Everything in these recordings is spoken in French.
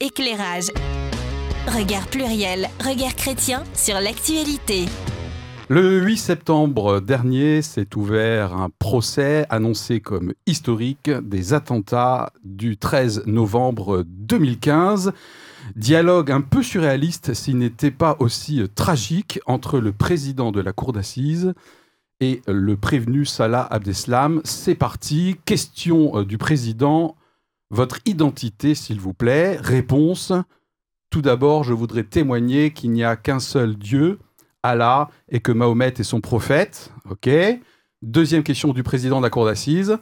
Éclairage. Regard pluriel, regard chrétien sur l'actualité. Le 8 septembre dernier s'est ouvert un procès annoncé comme historique des attentats du 13 novembre 2015. Dialogue un peu surréaliste s'il n'était pas aussi tragique entre le président de la cour d'assises et le prévenu Salah Abdeslam. C'est parti, question euh, du président votre identité, s'il vous plaît. Réponse. Tout d'abord, je voudrais témoigner qu'il n'y a qu'un seul Dieu, Allah, et que Mahomet est son prophète. OK. Deuxième question du président de la cour d'assises.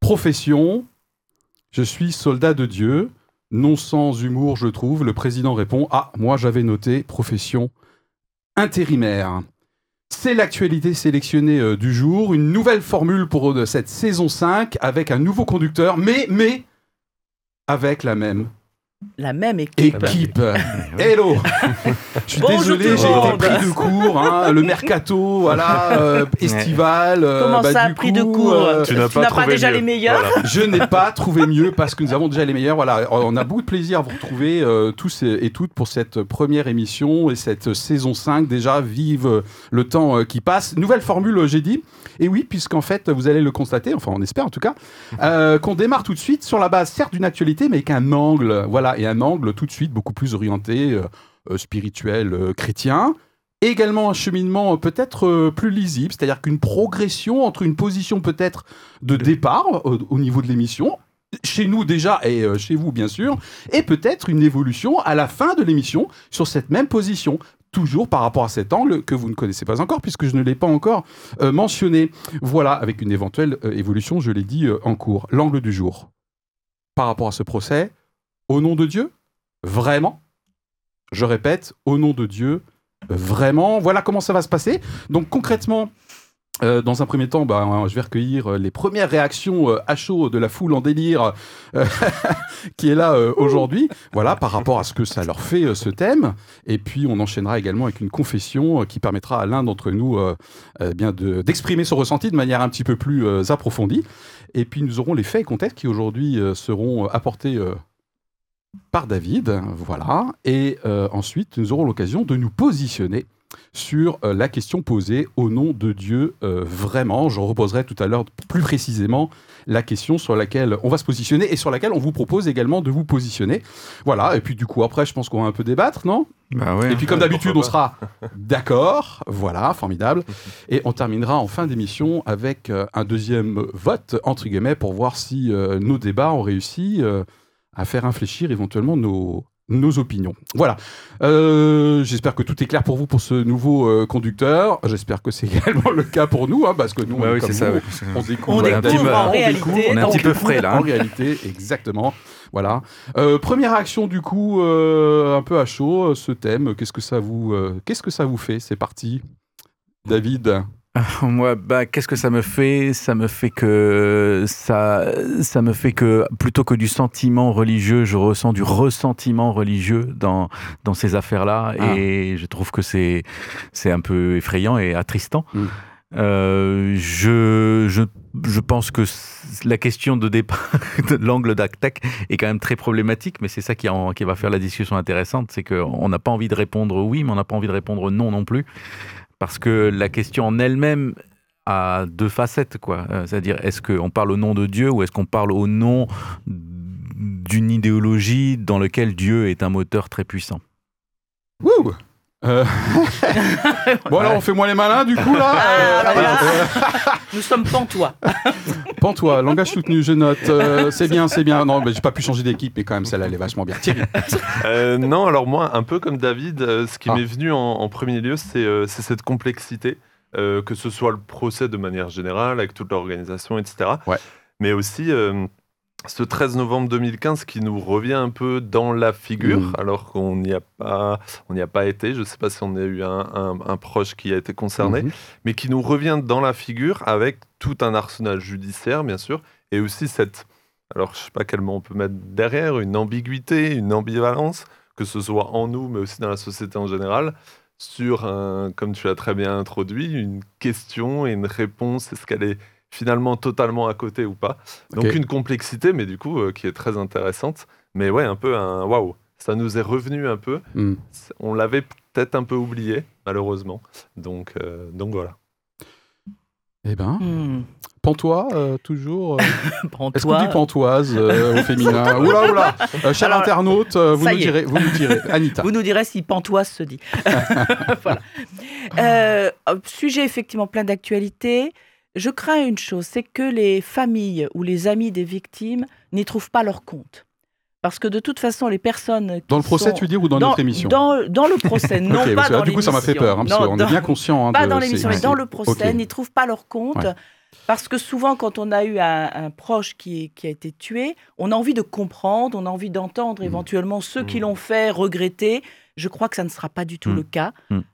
Profession. Je suis soldat de Dieu. Non sans humour, je trouve. Le président répond Ah, moi j'avais noté profession intérimaire. C'est l'actualité sélectionnée euh, du jour, une nouvelle formule pour euh, cette saison 5 avec un nouveau conducteur, mais, mais avec la même la même équipe. Équipe. Hello. Je suis désolé, j'ai été pris de cours. Hein, le mercato, voilà, euh, estival. Euh, Comment bah, ça, pris de cours euh, Tu n'as pas, déjà les meilleurs Je n'ai pas trouvé mieux parce que nous avons déjà les meilleurs. Voilà, on a beaucoup de plaisir à vous retrouver tous et, toutes pour cette première émission et cette saison 5. Déjà, vive le temps qui passe. Nouvelle formule, j'ai dit. Et oui, puisqu'en fait, vous allez le constater, enfin, on espère en tout cas, qu'on démarre tout de suite sur la base, certes, d'une actualité, mais avec un angle. Voilà et un angle tout de suite beaucoup plus orienté euh, euh, spirituel, euh, chrétien. Également un cheminement peut-être plus lisible, c'est-à-dire qu'une progression entre une position peut-être de départ au, niveau de l'émission, chez nous déjà et chez vous bien sûr, et peut-être une évolution à la fin de l'émission sur cette même position toujours par rapport à cet angle que vous ne connaissez pas encore, puisque je ne l'ai pas encore mentionné. Voilà, avec une éventuelle évolution, je l'ai dit en cours. L'angle du jour. Par rapport à ce procès, au nom de Dieu? Vraiment? Je répète, au nom de Dieu, vraiment? Voilà comment ça va se passer. Donc concrètement, euh, dans un premier temps, bah, je vais recueillir euh, les premières réactions euh, à chaud de la foule en délire qui est là aujourd'hui, voilà, par rapport à ce que ça leur fait ce thème. Et puis, on enchaînera également avec une confession qui permettra à l'un d'entre nous d'exprimer son ressenti de manière un petit peu plus approfondie. Et puis, nous aurons les faits et contextes qui aujourd'hui seront apportés par David, voilà. Et euh, ensuite, nous aurons l'occasion de nous positionner sur euh, la question posée au nom de Dieu euh, vraiment. Je reposerai tout à l'heure plus précisément la question sur laquelle on va se positionner et sur laquelle on vous propose également de vous positionner. Voilà, et puis du coup après je pense qu'on va un peu débattre, non? Bah ouais, Et puis comme d'habitude on sera d'accord, voilà, formidable. Et on terminera en fin d'émission avec un deuxième vote, entre guillemets, pour voir si nos débats ont réussi à faire réfléchir éventuellement nos, nos opinions. Voilà. Euh, j'espère que tout est clair pour vous pour ce nouveau euh, conducteur. J'espère que c'est également le cas pour nous, hein, parce que nous, on, oui, ça, on, découvre, on découvre en réalité. On est un petit peu frais là. En réalité, exactement. Voilà. Euh, première réaction du coup, un peu à chaud, ce thème. Qu'est-ce que ça vous, qu'est-ce que ça vous fait? C'est parti, David. Moi, bah, qu'est-ce que ça me fait? Ça me fait que ça, ça me fait que plutôt que du sentiment religieux, je ressens du ressentiment religieux dans dans ces affaires-là, ah. et je trouve que c'est c'est un peu effrayant et attristant. Mm. Euh, je, je, je, pense que la question de départ de l'angle d'Actec est quand même très problématique, mais c'est ça qui, en, qui va faire la discussion intéressante, c'est qu'on n'a pas envie de répondre oui, mais on n'a pas envie de répondre non non plus parce que la question en elle-même a deux facettes, quoi. Euh, c'est-à-dire, est-ce qu'on parle au nom de Dieu ou est-ce qu'on parle au nom d'une idéologie dans laquelle Dieu est un moteur très puissant? Wouh euh... bon, alors on fait moins les malins du coup là. Ah, euh, Nous sommes pantois. pantois, langage soutenu, je note. Euh, c'est bien, c'est bien. Non, mais j'ai pas pu changer d'équipe, mais quand même celle-là elle est vachement bien. Thierry. Euh, non, alors moi, un peu comme David, ce qui ah. m'est venu en, premier lieu, c'est cette complexité, que ce soit le procès de manière générale, avec toute l'organisation, etc. Ouais. Mais aussi ce 13 novembre 2015 qui nous revient un peu dans la figure, mm. alors qu'on n'y a pas, on n'y a pas été. Je ne sais pas si on a eu un, proche qui a été concerné, mm-hmm. mais qui nous revient dans la figure avec tout un arsenal judiciaire, bien sûr, et aussi cette, alors je sais pas quel mot on peut mettre derrière, une ambiguïté, une ambivalence, que ce soit en nous, mais aussi dans la société en général, sur un, comme tu l'as très bien introduit, une question et une réponse. Est-ce qu'elle est finalement totalement à côté ou pas. Donc une complexité, mais du coup, euh, qui est très intéressante. Mais ouais, un peu un waouh. ça nous est revenu un peu. Hmm. On l'avait peut-être un peu oublié, malheureusement. Donc, euh, donc voilà. Eh ben, Hmm. Pantois, euh, toujours. Prends Est-ce qu'on dit pantoise euh, au féminin Oula, oula euh, Cher Alors, internaute, euh, vous, nous direz, vous nous direz. Anita. Vous nous direz si pantoise se dit. voilà. Euh, sujet effectivement plein d'actualités. Je crains une chose, c'est que les familles ou les amis des victimes n'y trouvent pas leur compte. Parce que de toute façon, les personnes. qui Dans le procès, sont- tu dire, ou dans, notre émission dans, dans le procès, non Ok, pas parce que là, dans Du coup, ça m'a fait peur, hein, parce qu'on dans- est bien conscient. hein, pas de dans l'émission, mais dans le procès, n'y trouvent pas leur compte. Ouais. Parce que souvent, quand on a eu un, un proche qui, qui a été tué, on a envie de comprendre, on a envie d'entendre Mm. éventuellement ceux qui Mm. l'ont fait regretter. Je crois que ça ne sera pas du tout Mm. le cas.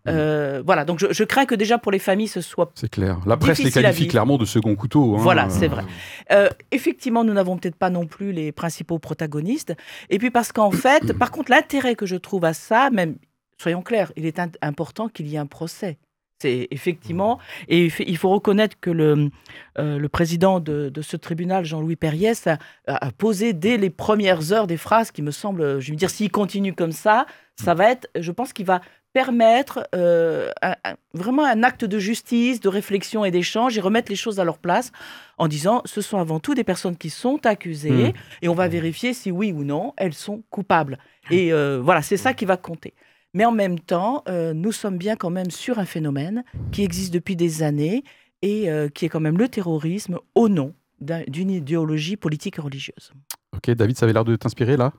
Euh, voilà, donc je, je crains que déjà pour les familles, ce soit... C'est clair. La presse les qualifie clairement de second couteau. hein. Voilà, c'est vrai. Euh, effectivement, nous n'avons peut-être pas non plus les principaux protagonistes. Et puis parce qu'en fait, par contre, l'intérêt que je trouve à ça, même, soyons clairs, il est important qu'il y ait un procès. C'est effectivement, et il faut reconnaître que le, euh, le président de, de ce tribunal, Jean-Louis Perriès, a, a posé dès les premières heures des phrases qui me semblent, je veux dire, s'il continue comme ça, ça va être, je pense qu'il va permettre euh, un- un- vraiment un acte de justice, de réflexion et d'échange et remettre les choses à leur place en disant ce sont avant tout des personnes qui sont accusées Mm. et on va vérifier si oui ou non elles sont coupables. Et euh, voilà, c'est ça qui va compter. Mais en même temps, euh, nous sommes bien quand même sur un phénomène qui existe depuis des années et euh, qui est quand même le terrorisme au nom d'un- d'une idéologie politique et religieuse. Ok, David, ça avait l'air de t'inspirer là?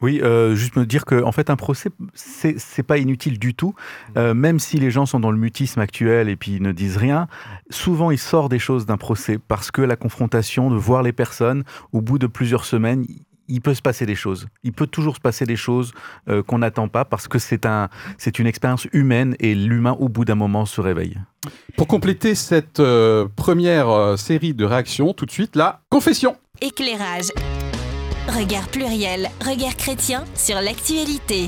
Oui, euh, juste me dire que en fait un procès c'est c'est pas inutile du tout, Euh, même si les gens sont dans le mutisme actuel et puis ils ne disent rien. Souvent il sort des choses d'un procès parce que la confrontation, de voir les personnes, au bout de plusieurs semaines, il peut se passer des choses. Il peut toujours se passer des choses euh, qu'on n'attend pas parce que c'est un c'est une expérience humaine et l'humain au bout d'un moment se réveille. Pour compléter cette euh, première euh, série de réactions, tout de suite, la confession. Éclairage. Regard pluriel, regard chrétien sur l'actualité.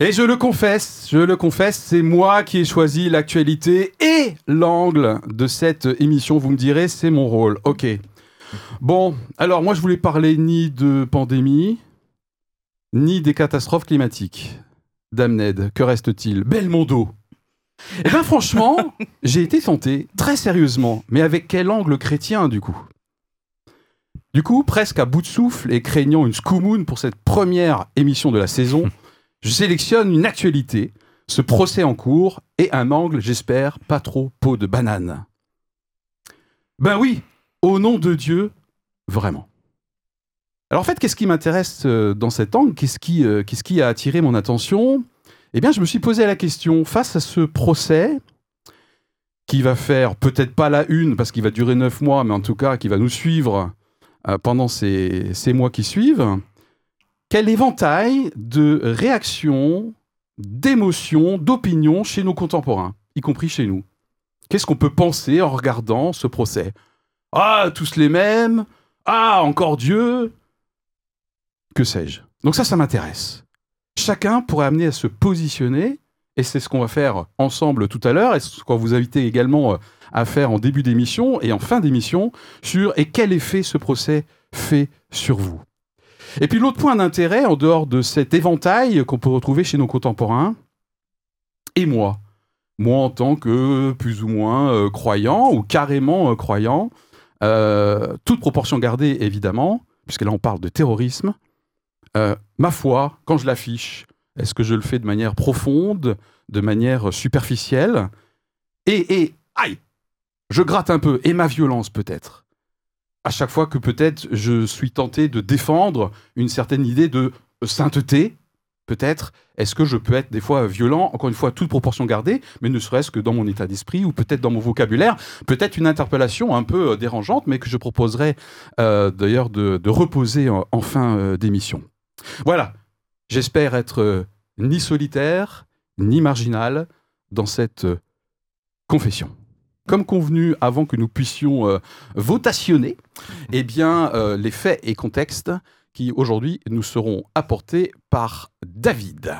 Et je le confesse, je le confesse, c'est moi qui ai choisi l'actualité et l'angle de cette émission. Vous me direz, c'est mon rôle. Ok. Bon, alors moi je voulais parler ni de pandémie, ni des catastrophes climatiques. Damned, que reste-t-il? Belmondo. Eh bien franchement, j'ai été tenté, très sérieusement, mais avec quel angle chrétien du coup? Du coup, presque à bout de souffle et craignant une scoumoune pour cette première émission de la saison, je sélectionne une actualité, ce procès en cours et un angle, j'espère, pas trop peau de banane. Ben oui, au nom de Dieu, vraiment. Alors en fait, qu'est-ce qui m'intéresse euh, dans cet angle? Qu'est-ce qui, euh, qu'est-ce qui a attiré mon attention? Eh bien, je me suis posé la question, face à ce procès, qui va faire peut-être pas la une, parce qu'il va durer neuf mois, mais en tout cas qui va nous suivre euh, pendant ces mois qui suivent, quel éventail de réactions, d'émotions, d'opinions chez nos contemporains, y compris chez nous? Qu'est-ce qu'on peut penser en regardant ce procès? Ah, tous les mêmes Ah, encore Dieu Que sais-je? Donc ça, ça m'intéresse. Chacun pourrait amener à se positionner, et c'est ce qu'on va faire ensemble tout à l'heure, et ce qu'on va vous inviter également euh, à faire en début d'émission et en fin d'émission, sur et quel effet ce procès fait sur vous? Et puis l'autre point d'intérêt, en dehors de cet éventail qu'on peut retrouver chez nos contemporains, et moi, moi en tant que plus ou moins euh, croyant ou carrément euh, croyant, euh, toute proportion gardée évidemment, puisque là on parle de terrorisme, euh, ma foi, quand je l'affiche, est-ce que je le fais de manière profonde, de manière superficielle? Et, et, aïe, je gratte un peu, et ma violence peut-être. À chaque fois que peut-être je suis tenté de défendre une certaine idée de sainteté, peut-être, est-ce que je peux être des fois violent, encore une fois, toute proportion gardée, mais ne serait-ce que dans mon état d'esprit ou peut-être dans mon vocabulaire, peut-être une interpellation un peu euh, dérangeante, mais que je proposerai euh, d'ailleurs de, reposer en, en fin euh, d'émission. Voilà, j'espère être euh, ni solitaire, ni marginal dans cette euh, confession comme convenu avant que nous puissions euh, votationner, eh bien, euh, les faits et contextes qui aujourd'hui nous seront apportés par David.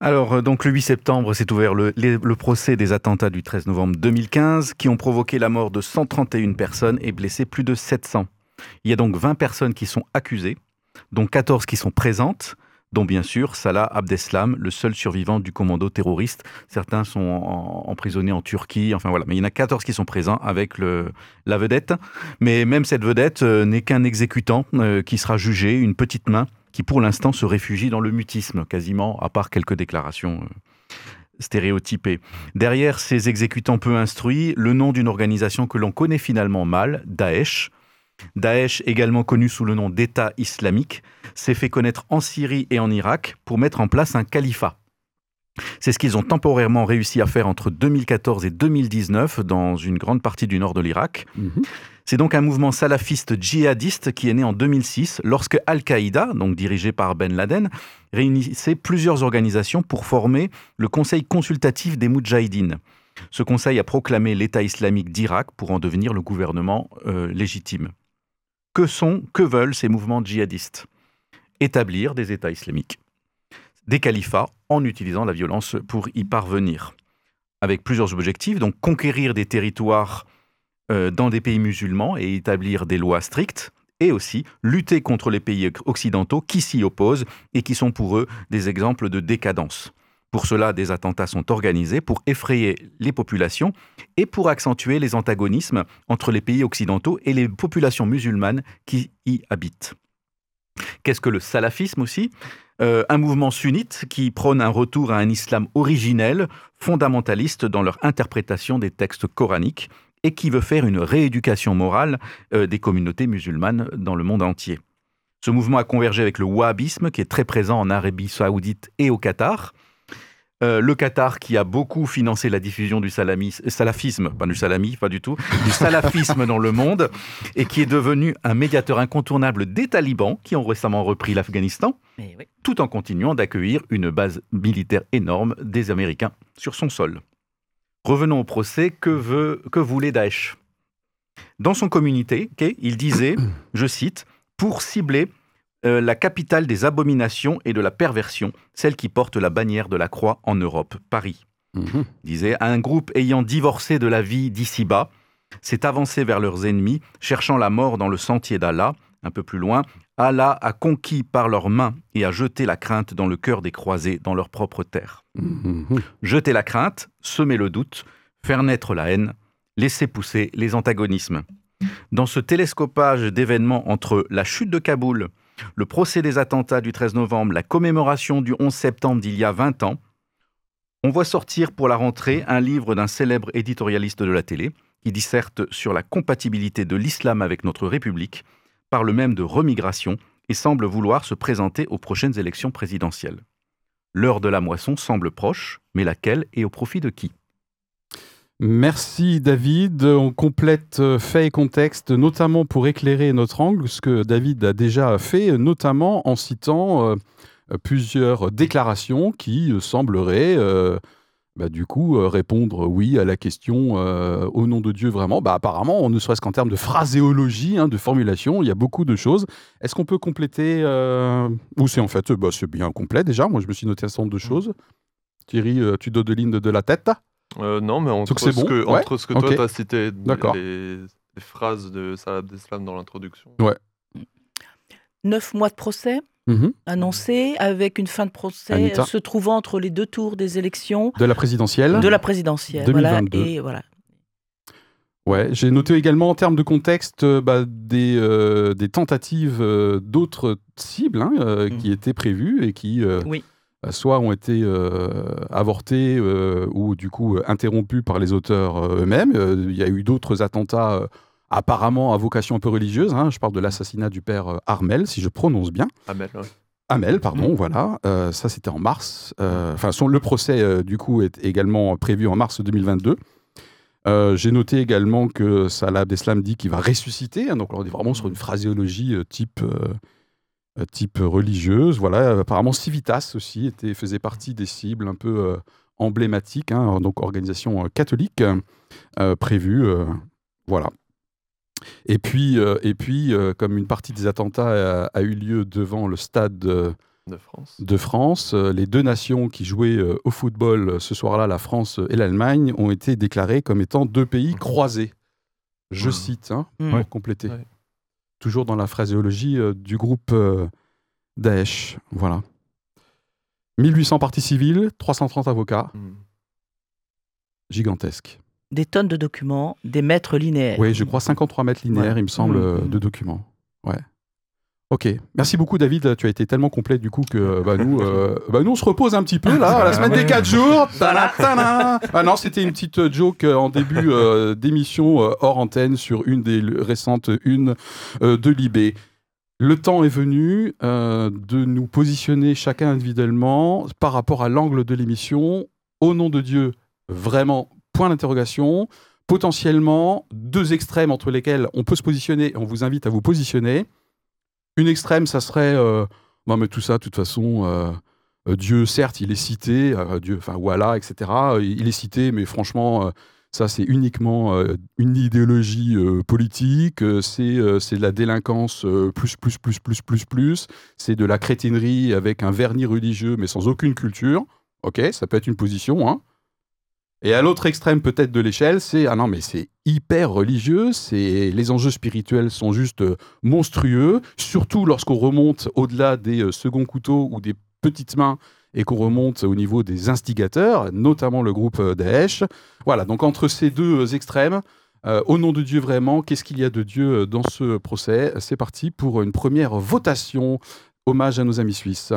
Alors, euh, donc le 8 septembre s'est ouvert le, le procès des attentats du 13 novembre 2015 qui ont provoqué la mort de 131 personnes et blessé plus de 700. Il y a donc 20 personnes qui sont accusées, dont 14 qui sont présentes. Dont bien sûr Salah Abdeslam, le seul survivant du commando terroriste. Certains sont emprisonnés en Turquie, enfin voilà, mais il y en a 14 qui sont présents avec la vedette. Mais même cette vedette euh, n'est qu'un exécutant euh, qui sera jugé, une petite main qui pour l'instant se réfugie dans le mutisme, quasiment, à part quelques déclarations euh, stéréotypées. Derrière ces exécutants peu instruits, le nom d'une organisation que l'on connaît finalement mal, Daesh, Daesh, également connu sous le nom d'État islamique, s'est fait connaître en Syrie et en Irak pour mettre en place un califat. C'est ce qu'ils ont temporairement réussi à faire entre 2014 et 2019 dans une grande partie du nord de l'Irak. Mhm. C'est donc un mouvement salafiste djihadiste qui est né en 2006 lorsque Al-Qaïda, donc dirigé par Ben Laden, réunissait plusieurs organisations pour former le Conseil consultatif des Moudjahidines. Ce conseil a proclamé l'État islamique d'Irak pour en devenir le gouvernement euh, légitime. Que sont, que veulent ces mouvements djihadistes? Établir des États islamiques, des califats en utilisant la violence pour y parvenir. Avec plusieurs objectifs, donc conquérir des territoires euh, dans des pays musulmans et établir des lois strictes, et aussi lutter contre les pays occidentaux qui s'y opposent et qui sont pour eux des exemples de décadence. Pour cela, des attentats sont organisés pour effrayer les populations et pour accentuer les antagonismes entre les pays occidentaux et les populations musulmanes qui y habitent. Qu'est-ce que le salafisme aussi? Euh, Un mouvement sunnite qui prône un retour à un islam originel, fondamentaliste dans leur interprétation des textes coraniques et qui veut faire une rééducation morale euh, des communautés musulmanes dans le monde entier. Ce mouvement a convergé avec le wahhabisme qui est très présent en Arabie saoudite et au Qatar. Euh, le Qatar qui a beaucoup financé la diffusion du salafisme, pas du salami, pas du tout, du salafisme dans le monde, et qui est devenu un médiateur incontournable des talibans qui ont récemment repris l'Afghanistan, tout en continuant d'accueillir une base militaire énorme des Américains sur son sol. Revenons au procès, que, veut, que voulait Daesh? Dans son communiqué, il disait, je cite, pour cibler euh, la capitale des abominations et de la perversion, celle qui porte la bannière de la croix en Europe, Paris. Mhm. Disait un groupe ayant divorcé de la vie d'ici-bas s'est avancé vers leurs ennemis, cherchant la mort dans le sentier d'Allah. Un peu plus loin, Allah a conquis par leurs mains et a jeté la crainte dans le cœur des croisés, dans leur propre terre. Mhm. Jeter la crainte, semer le doute, faire naître la haine, laisser pousser les antagonismes. Dans ce télescopage d'événements entre la chute de Kaboul, le procès des attentats du 13 novembre, la commémoration du 11 septembre d'il y a 20 ans, on voit sortir pour la rentrée un livre d'un célèbre éditorialiste de la télé qui disserte sur la compatibilité de l'islam avec notre République, parle même de remigration et semble vouloir se présenter aux prochaines élections présidentielles. L'heure de la moisson semble proche, mais laquelle et au profit de qui? Merci David. On complète euh, fait et contexte, notamment pour éclairer notre angle, ce que David a déjà fait, notamment en citant euh, plusieurs déclarations qui euh, sembleraient bah, du coup répondre oui à la question au nom de Dieu vraiment. Bah, apparemment, ne serait-ce qu'en termes de phraséologie, hein, de formulation, il y a beaucoup de choses. Est-ce qu'on peut compléter Ou c'est en fait, bah, c'est bien complet déjà. Moi, je me suis noté un certain nombre de choses. Thierry, tu lignes de la tête euh, non, mais entre, ce, que, entre ce que toi, tu as cité, les, les, phrases de Salah Abdeslam dans l'introduction. Ouais. Neuf mois de procès mhm. annoncé avec une fin de procès se trouvant entre les deux tours des élections. De la présidentielle De la présidentielle. 2022. Voilà, et voilà. Ouais, j'ai noté également en termes de contexte euh, bah, des, euh, des, tentatives d'autres cibles hein, mhm. qui étaient prévues et qui oui. Euh, soit ont été euh, avortés euh, ou du coup interrompus par les auteurs eux-mêmes. Il y a eu d'autres attentats apparemment à vocation un peu religieuse. Hein. Je parle de l'assassinat du père Armel, si je prononce bien. Amel, Amel, pardon, mmh. voilà. ça, c'était en mars. Enfin, le procès, du coup, est également prévu en mars 2022. J'ai noté également que Salah Abdeslam dit qu'il va ressusciter. Hein. donc, on est vraiment sur une phraséologie type type religieuse. Voilà, apparemment Civitas aussi était, faisait partie des cibles un peu euh, emblématiques, hein, donc organisation euh, catholique prévue. voilà. Et puis, et puis comme une partie des attentats a, eu lieu devant le stade de France, de France les deux nations qui jouaient au football ce soir-là, la France et l'Allemagne, ont été déclarées comme étant deux pays croisés. Je mmh. cite, hein, mmh. pour compléter toujours dans la phraséologie euh, du groupe euh, Daesh. Voilà. 1800 parties civiles, 330 avocats, Hmm. gigantesque. Des tonnes de documents, des mètres linéaires. Oui, je crois 53 mètres linéaires, Ouais. il me semble, Mhm. euh, de documents. Ouais. Ok, merci beaucoup David, tu as été tellement complet du coup que bah, nous, euh, bah, nous on se repose un petit peu là, la semaine des 4 jours. Ah non, c'était une petite euh, joke euh, en début euh, d'émission euh, hors antenne sur une des récentes euh, de Libé. Le temps est venu euh, de nous positionner chacun individuellement par rapport à l'angle de l'émission. Au nom de Dieu, vraiment, point d'interrogation. Potentiellement, deux extrêmes entre lesquels on peut se positionner et on vous invite à vous positionner. Une extrême, ça serait euh, non, mais tout ça, de toute façon, euh, euh, Dieu, certes, il est cité, Dieu, enfin voilà, etc. Il est cité, mais franchement, ça, c'est uniquement une idéologie politique, c'est de la délinquance plus, plus, plus, plus, plus, plus, c'est de la crétinerie avec un vernis religieux, mais sans aucune culture. Ok, ça peut être une position, hein. Et à l'autre extrême peut-être de l'échelle, c'est ah non mais c'est hyper religieux, c'est les enjeux spirituels sont juste euh, monstrueux, surtout lorsqu'on remonte au-delà des euh, seconds couteaux ou des petites mains et qu'on remonte au niveau des instigateurs, notamment le groupe euh, Daesh. Voilà, donc entre ces deux extrêmes, au nom de Dieu vraiment, qu'est-ce qu'il y a de Dieu dans ce procès? C'est parti pour une première votation. Hommage à nos amis suisses.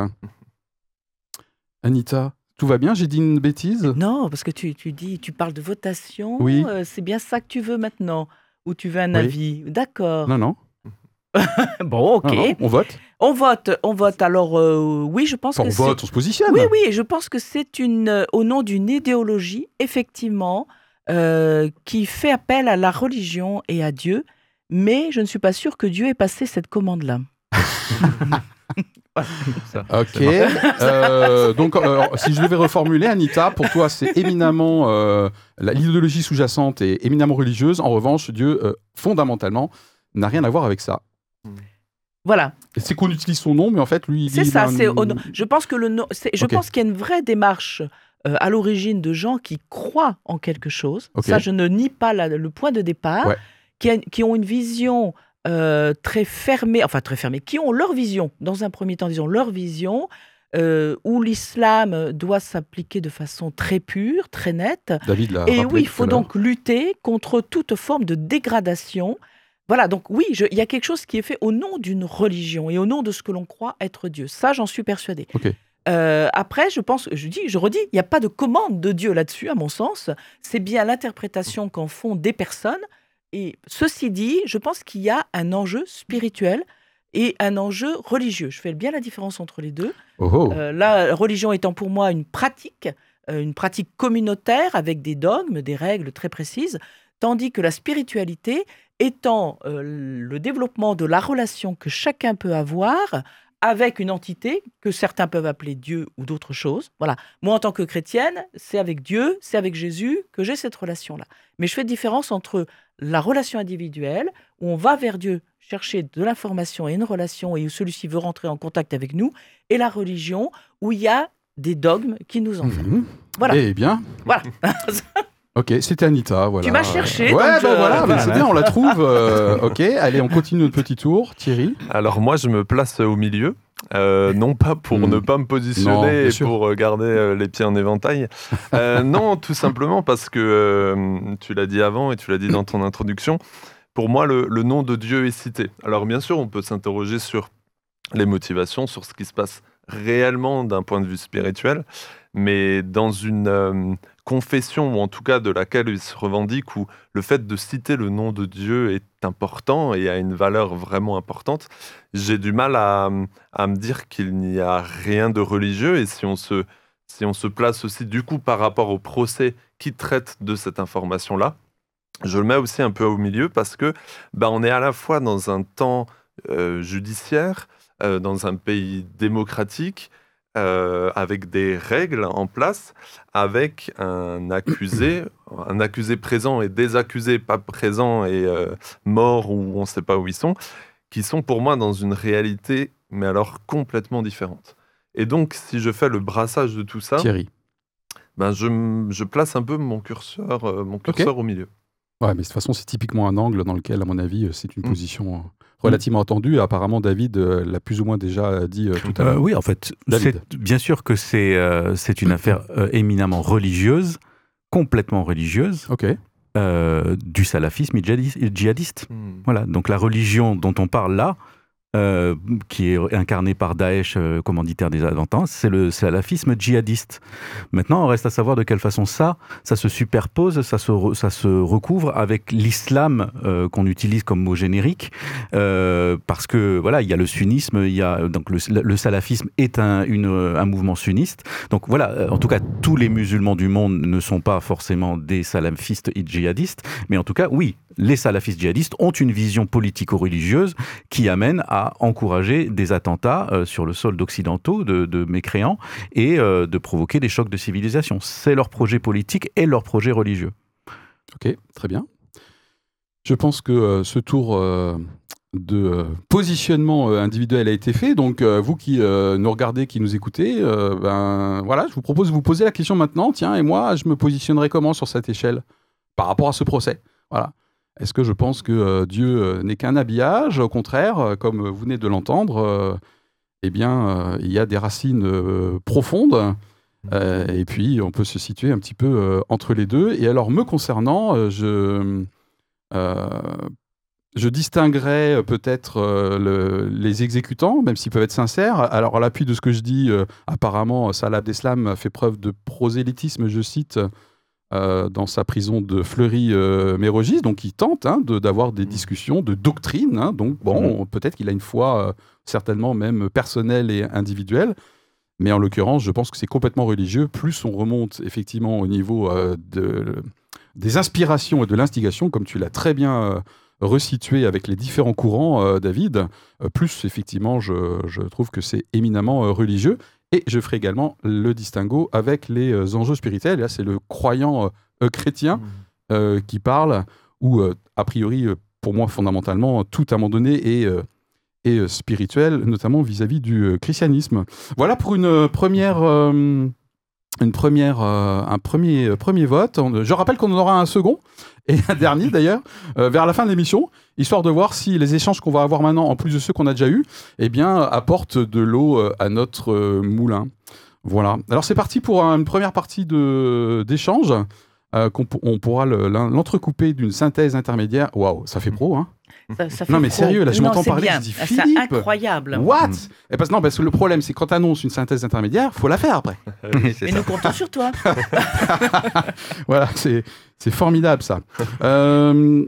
Anita, tout va bien J'ai dit une bêtise? Non, parce que tu, tu dis, tu parles de votation. Oui. euh, c'est bien ça que tu veux maintenant Ou tu veux un Oui. avis D'accord. Non, non. Bon, ok. non, non, on vote. On vote. On vote. Alors, euh, oui, je pense Enfin, on que c'est- vote, on se positionne. Oui, oui, je pense que c'est une, euh, au nom d'une idéologie, effectivement, euh, qui fait appel à la religion et à Dieu, mais je ne suis pas sûre que Dieu ait passé cette commande-là. Ok. Euh, donc, euh, si je devais reformuler, Anita, pour toi, c'est éminemment euh, la- l'idéologie sous-jacente est éminemment religieuse. En revanche, Dieu, euh, fondamentalement, n'a rien à voir avec ça. Voilà, C'est qu'on utilise son nom, mais en fait, lui, il c'est ça. je pense que le nom- je pense qu'il y a une vraie démarche euh, à l'origine de gens qui croient en quelque chose. Ça, je ne nie pas la- le point de départ, Ouais. qui, a- qui ont une vision euh, très fermée, enfin très fermée, qui ont leur vision. Dans un premier temps, disons leur vision. euh, où l'islam doit s'appliquer de façon très pure, très nette, David l'a Et oui, il faut donc lutter contre toute forme de dégradation. Voilà, donc oui, il y a quelque chose qui est fait au nom d'une religion et au nom de ce que l'on croit être Dieu. Ça, j'en suis persuadée. Euh, après, je pense, je dis, je redis, il n'y a pas de commande de Dieu là-dessus, à mon sens. C'est bien l'interprétation qu'en font des personnes. Et ceci dit, je pense qu'il y a un enjeu spirituel et un enjeu religieux. Je fais bien la différence entre les deux. Oh, oh. Euh, la religion étant pour moi une pratique, euh, une pratique communautaire avec des dogmes, des règles très précises, tandis que la spiritualité étant euh, le développement de la relation que chacun peut avoir avec une entité que certains peuvent appeler Dieu ou d'autres choses. Voilà. Moi, en tant que chrétienne, c'est avec Dieu, c'est avec Jésus que j'ai cette relation-là. Mais je fais différence entre la relation individuelle, où on va vers Dieu chercher de l'information et une relation, et où celui-ci veut rentrer en contact avec nous, et la religion, où il y a des dogmes qui nous enferment. Mhm. Voilà. Eh bien, Voilà. ok, c'était Anita. Voilà. Tu m'as cherché, Ouais, donc bah voilà, mais voilà. c'est bien, on la trouve. euh, ok, allez, on continue notre petit tour. Thierry Alors moi, je me place au milieu. euh, non pas pour Hmm. ne pas me positionner et pour euh, garder euh, les pieds en éventail. Euh, non, tout simplement parce que euh, tu l'as dit avant et tu l'as dit dans ton introduction. Pour moi, le, le nom de Dieu est cité. Alors bien sûr, on peut s'interroger sur les motivations, sur ce qui se passe réellement d'un point de vue spirituel, mais dans une euh, confession, ou en tout cas de laquelle il se revendique, où le fait de citer le nom de Dieu est important et a une valeur vraiment importante, j'ai du mal à, me dire qu'il n'y a rien de religieux, et si on se, si on se place aussi du coup par rapport au procès qui traite de cette information-là, je le mets aussi un peu au milieu parce que bah, on est à la fois dans un temps euh, judiciaire, euh, dans un pays démocratique, euh, avec des règles en place, avec un accusé, un accusé présent et des accusés pas présents et euh, morts ou on ne sait pas où ils sont, qui sont pour moi dans une réalité, mais alors complètement différente. Et donc, si je fais le brassage de tout ça, Thierry. ben je, place un peu mon curseur, euh, mon curseur au milieu. Ouais, mais de toute façon, c'est typiquement un angle dans lequel, à mon avis, c'est une Mm. position euh, relativement attendue. Apparemment, David euh, l'a plus ou moins déjà dit euh, tout à Euh, l'heure. oui, en fait, bien sûr que c'est euh, c'est une affaire euh, éminemment religieuse, complètement religieuse, Ok. euh, du salafisme djihadis- djihadiste. Hmm. Voilà, donc la religion dont on parle là, euh, qui est incarnée par Daesh, euh, commanditaire des attentats, c'est le salafisme djihadiste. Maintenant, on reste à savoir de quelle façon ça, ça se superpose, ça se, recouvre avec l'islam euh, qu'on utilise comme mot générique, parce que voilà, il y a le sunnisme, il y a donc le, salafisme est un, un mouvement sunniste. Donc voilà, en tout cas, tous les musulmans du monde ne sont pas forcément des salafistes djihadistes, mais en tout cas, oui, les salafistes djihadistes ont une vision politico-religieuse qui amène à encourager des attentats euh, sur le sol d'occidentaux, de, mécréants, et euh, de provoquer des chocs de civilisation. C'est leur projet politique et leur projet religieux. Ok, très bien. Je pense que euh, ce tour de positionnement individuel a été fait. Donc, vous qui nous regardez, qui nous écoutez, ben voilà, je vous propose de vous poser la question maintenant. Tiens, et moi, je me positionnerai comment sur cette échelle par rapport à ce procès? Voilà. Est-ce que je pense que euh, Dieu euh, n'est qu'un habillage? Au contraire, euh, comme vous venez de l'entendre, eh bien, il y a des racines profondes. Et puis, on peut se situer un petit peu entre les deux. Et alors, me concernant, je, euh, je distinguerais peut-être le- les exécutants, même s'ils peuvent être sincères. Alors, à l'appui de ce que je dis, apparemment, Salah Abdeslam a fait preuve de prosélytisme, je cite, euh, dans sa prison de Fleury-Mérogis. donc, il tente hein, de- d'avoir des discussions de doctrine. hein. donc, bon, peut-être qu'il a une foi euh, certainement même personnelle et individuelle. Mais en l'occurrence, je pense que c'est complètement religieux. Plus on remonte effectivement au niveau euh, de, des inspirations et de l'instigation, comme tu l'as très bien resitué avec les différents courants, David, plus effectivement, je, je trouve que c'est éminemment religieux. Et je ferai également le distinguo avec les euh, enjeux spirituels. Là, c'est le croyant euh, chrétien euh, qui parle, où, euh, a priori, euh, pour moi, fondamentalement, tout à un moment donné est, euh, euh, spirituel, notamment vis-à-vis du euh, christianisme. Voilà pour une euh, première. euh, une première, euh, un premier, euh, premier vote. Je rappelle qu'on en aura un second et un dernier d'ailleurs euh, vers la fin de l'émission, histoire de voir si les échanges qu'on va avoir maintenant, en plus de ceux qu'on a déjà eus, eh bien, apportent de l'eau à notre moulin. Voilà. Alors c'est parti pour une première partie d'échange. Euh, qu'on on pourra le- l'en- l'entrecouper d'une synthèse intermédiaire. Waouh, ça fait pro, hein Ça- ça fait Non, mais sérieux, là, je m'entends c'est parler, bien. je dis, Philippe. C'est incroyable. What Mm. Et parce, non, parce que le problème, c'est que quand tu annonces une synthèse intermédiaire, faut la faire après. Oui, Mais ça. nous comptons sur toi. Voilà, c'est c'est formidable ça. Euh,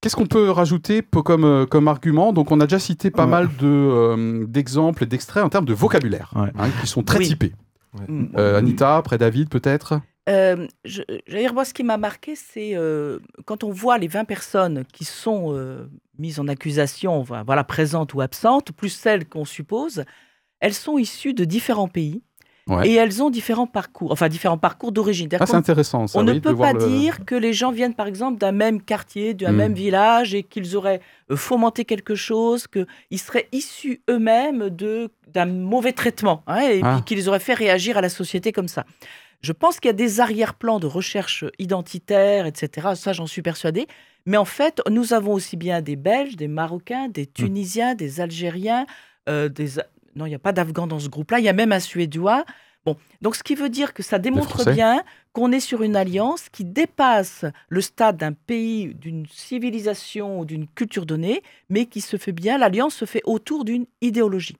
Qu'est-ce qu'on peut rajouter comme, euh, comme argument? Donc, on a déjà cité pas Ouais. mal de, euh, d'exemples et d'extraits en termes de vocabulaire, Ouais. hein, qui sont très Oui. typés. Mm. Euh, Anita, après David, peut-être? Euh, je, dire, moi, ce qui m'a marqué, c'est euh, quand on voit les 20 personnes qui sont euh, mises en accusation, voilà, présentes ou absentes, plus celles qu'on suppose, elles sont issues de différents pays Ouais. et elles ont différents parcours, enfin différents parcours d'origine. Ah, c'est intéressant ça. on oui, ne peut pas le- dire que les gens viennent, par exemple, d'un même quartier, d'un Mm. même village, et qu'ils auraient euh, fomenté quelque chose, qu'ils seraient issus eux-mêmes d'un mauvais traitement, hein, et Ah. puis qu'ils auraient fait réagir à la société comme ça. Je pense qu'il y a des arrière-plans de recherche identitaire, etc. Ça, j'en suis persuadée. Mais en fait, nous avons aussi bien des Belges, des Marocains, des Tunisiens, des Algériens, euh, des... Non, il n'y a pas d'Afghans dans ce groupe-là. Il y a même un Suédois. Bon, donc ce qui veut dire que ça démontre bien qu'on est sur une alliance qui dépasse le stade d'un pays, d'une civilisation ou d'une culture donnée, mais qui se fait bien. L'alliance se fait autour d'une idéologie.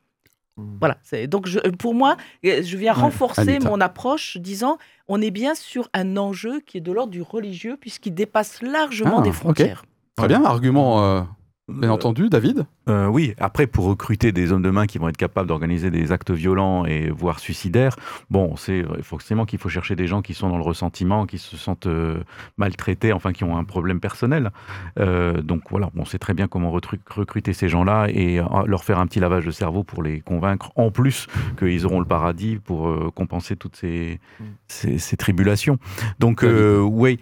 Mm. Voilà. Donc je, pour moi, euh, je viens Ouais, renforcer mon approche, disant on est bien sur un enjeu qui est de l'ordre du religieux, puisqu'il dépasse largement Ah, des frontières. Très bien, argument euh, bien Euh, entendu, David. Euh, oui, après, pour recruter des hommes de main qui vont être capables d'organiser des actes violents et voire suicidaires, bon, c'est forcément qu'il faut chercher des gens qui sont dans le ressentiment, qui se sentent euh, maltraités, enfin, qui ont un problème personnel. Euh, donc voilà, on sait très bien comment recruter ces gens-là et euh, leur faire un petit lavage de cerveau pour les convaincre, en plus qu'ils auront le paradis pour euh, compenser toutes ces, ces, ces tribulations. Donc, euh, oui.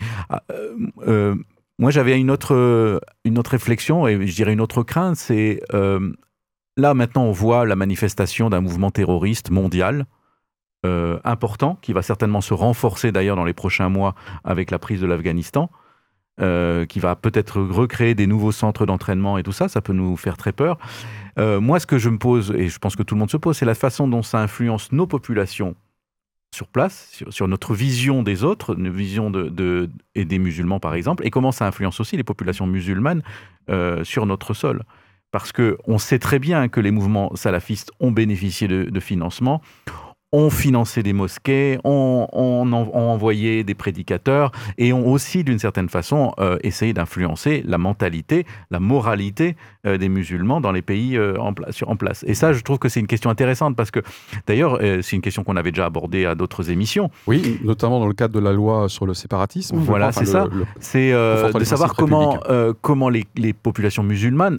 Moi, j'avais une autre, euh, une autre réflexion et je dirais une autre crainte, c'est euh, là maintenant on voit la manifestation d'un mouvement terroriste mondial euh, important qui va certainement se renforcer d'ailleurs dans les prochains mois avec la prise de l'Afghanistan. qui va peut-être recréer des nouveaux centres d'entraînement et tout ça, ça peut nous faire très peur. Moi, ce que je me pose, et je pense que tout le monde se pose, c'est la façon dont ça influence nos populations sur place, sur, notre vision des autres, une vision de, et des musulmans par exemple, et comment ça influence aussi les populations musulmanes euh, sur notre sol. Parce que on sait très bien que les mouvements salafistes ont bénéficié de, de ont financé des mosquées, ont, ont en- ont envoyé des prédicateurs et ont aussi, d'une certaine façon, euh, essayé d'influencer la mentalité, la moralité euh, des musulmans dans les pays euh, en, pla- sur- en place. Et ça, je trouve que c'est une question intéressante parce que, d'ailleurs, c'est une question qu'on avait déjà abordée à d'autres émissions. Oui, notamment dans le cadre de la loi sur le séparatisme. Voilà, c'est enfin, ça. C'est de savoir comment, comment les, les populations musulmanes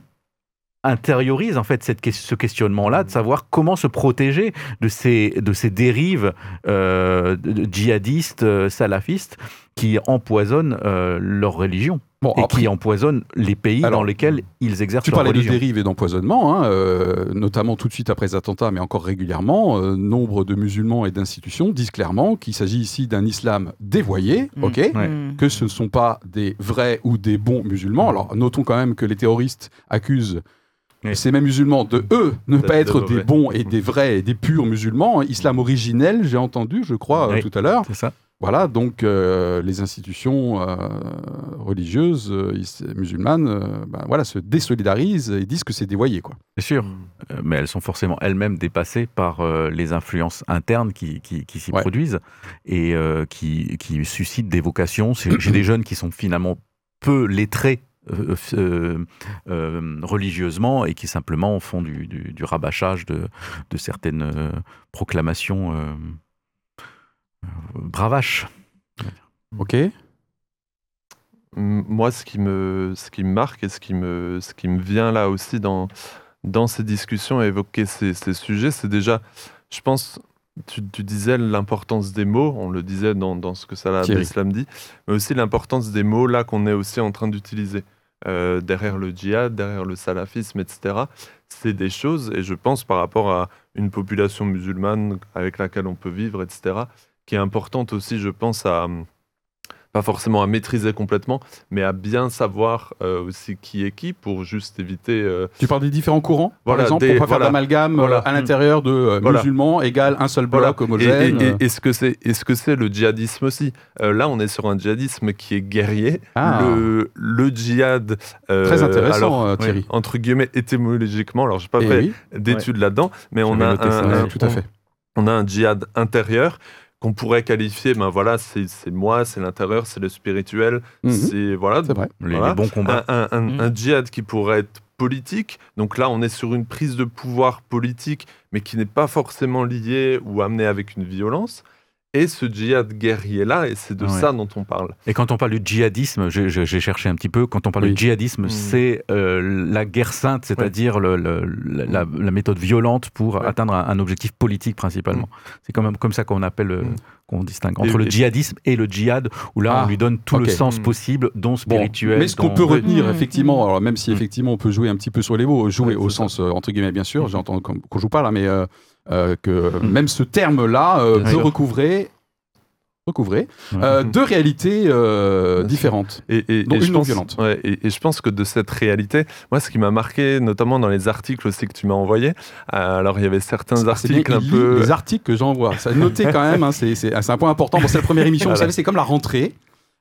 intériorisent en fait cette, ce questionnement-là, de savoir comment se protéger de ces, de ces dérives euh, djihadistes, euh, salafistes, qui empoisonnent euh, leur religion Bon, et après, qui empoisonnent les pays Alors, dans lesquels ils exercent Tu leur parlais de religion. dérive et d'empoisonnement, hein, euh, notamment tout de suite après les attentats, mais encore régulièrement. euh, nombre de musulmans et d'institutions disent clairement qu'il s'agit ici d'un islam dévoyé, Mm. ok, Ouais. Mm. que ce ne sont pas des vrais ou des bons musulmans. Alors notons quand même que les terroristes accusent Oui. ces mêmes musulmans de eux ne pas être de des bons et des vrais et des purs musulmans, islam originel, j'ai entendu, je crois, euh, Oui. tout à l'heure. C'est ça Voilà, donc euh, les institutions euh, religieuses euh, musulmanes euh, ben, voilà, se désolidarisent et disent que c'est dévoyé. Quoi. C'est sûr. Euh, mais elles sont forcément elles-mêmes dépassées par euh, les influences internes qui, qui, qui s'y Ouais. produisent et euh, qui, qui suscitent des vocations. J'ai des jeunes qui sont finalement peu lettrés euh, euh, euh, religieusement et qui simplement font du, du- du rabâchage de, de certaines proclamations bravaches. Ok Moi, ce qui me, ce qui me marque et ce qui me, ce qui me vient là aussi dans, dans ces discussions et évoquer ces, ces sujets, c'est déjà, je pense, tu, tu disais l'importance des mots, on le disait dans, dans ce que Salah. Abdeslam dit, mais aussi l'importance des mots là qu'on est aussi en train d'utiliser. Euh, derrière le djihad, derrière le salafisme, etc. C'est des choses, et je pense par rapport à une population musulmane avec laquelle on peut vivre, etc., qui est importante aussi, je pense, à pas forcément à maîtriser complètement, mais à bien savoir euh, aussi qui est qui pour juste éviter. euh, Tu parles des différents courants, Voilà, par exemple, des- pour pas faire d'amalgame Voilà. euh, à l'intérieur de euh, musulmans égale un seul bloc homogène. Et, et- euh. et- est-ce que c'est est-ce que c'est le djihadisme aussi? Euh, Là, on est sur un djihadisme qui est guerrier. Ah. Le, le djihad. euh, Très intéressant, alors, euh, Thierry. entre guillemets étymologiquement, alors je n'ai pas Eh fait oui, d'études là-dedans, mais on J'avais a, noté ça un, aussi. un- ouais, tout à fait. on a un djihad intérieur qu'on pourrait qualifier, ben voilà, c'est c'est moi, c'est l'intérieur, c'est le spirituel, Mhm. c'est voilà, vrai. Les, Voilà. les bons combats. un, un- un- Mm. un djihad qui pourrait être politique. Donc là, on est sur une prise de pouvoir politique, mais qui n'est pas forcément liée ou amenée avec une violence. Et ce djihad guerrier-là, et c'est de Ouais. ça dont on parle. Et quand on parle de djihadisme, j'ai cherché un petit peu, quand on parle Oui. de djihadisme, Mm. c'est euh, la guerre sainte, c'est-à-dire le- le- la, la méthode violente pour Ouais. atteindre un, un objectif politique principalement. C'est quand même comme ça qu'on appelle, euh, Mm. qu'on distingue Et- entre le djihadisme et le djihad, où là Ah, on lui donne tout le sens Mm. possible, dont Bon, spirituel. mais ce qu'on peut retenir, Mm. effectivement, alors même si Mm. effectivement on peut jouer un petit peu sur les mots, jouer Ouais, au sens euh, entre guillemets bien sûr, j'entends qu'on joue pas là, mais euh, que Mm. même ce terme-là euh, peut sûr. recouvrer, euh, deux réalités euh, différentes. Et, et- Dont et je une non pense, violente. ouais, et, et je pense que de cette réalité, moi, ce qui m'a marqué, notamment dans les articles aussi que tu m'as envoyés, euh, alors il y avait certains bien, articles un peu. les articles que j'envoie. Ça noté quand même, hein, c'est un point important. Bon, c'est la première émission, vous savez, c'est comme la rentrée.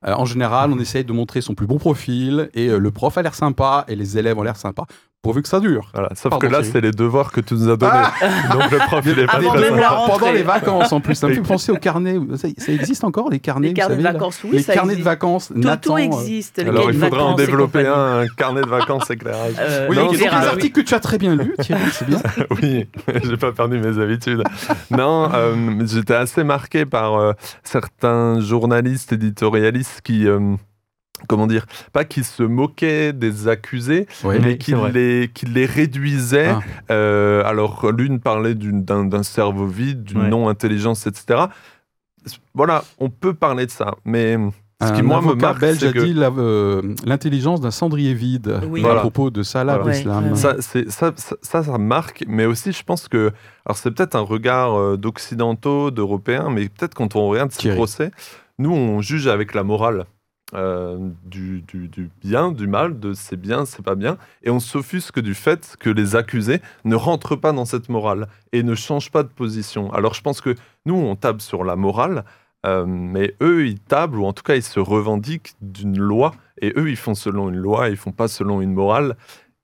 Euh, en général, on essaye de montrer son plus bon profil et euh, le prof a l'air sympa et les élèves ont l'air sympas, pourvu que ça dure. Voilà, sauf Pardon, que là, c'est les devoirs que tu nous as donnés. Ah Donc le prof, il est pas Avant très même la sympa. rentrée. Pendant les vacances en plus, ça me fait penser aux carnets. Ça, ça existe encore les carnets Les carnets de vacances, oui, Les ça carnets de vacances. Tout, Nathan, tout euh, existe. les Alors il faudra en développer un, un carnet de vacances éclairage. Euh, Oui, donc, les éclairage, oui. articles que tu as très bien lus, Thierry, c'est bien. Oui, j'ai pas perdu mes habitudes. Non, euh, j'étais assez marqué par euh, certains journalistes éditorialistes qui, euh, comment dire, pas qui se moquaient des accusés, Oui, mais qui c'est vrai. les, qui les réduisaient. Ah. Euh, alors, l'une parlait d'un cerveau vide, d'une Ouais. non-intelligence, etc. Voilà, on peut parler de ça, mais ce qui, Un moi, me marque, belge c'est a que... dit euh, l'intelligence d'un cendrier vide Oui. à propos de Salah Voilà. Ouais. Ça, ça, ça, ça, ça marque, mais aussi, je pense que. Alors, c'est peut-être un regard euh, d'occidentaux, d'européens, mais peut-être quand on regarde ces Thierry. procès, nous, on juge avec la morale. Euh, du, bien, du mal, de c'est bien, c'est pas bien, et on s'offusque du fait que les accusés ne rentrent pas dans cette morale et ne changent pas de position. Alors je pense que nous, on table sur la morale, euh, mais eux, ils tablent, ou en tout cas, ils se revendiquent d'une loi, et eux, ils font selon une loi, ils font pas selon une morale.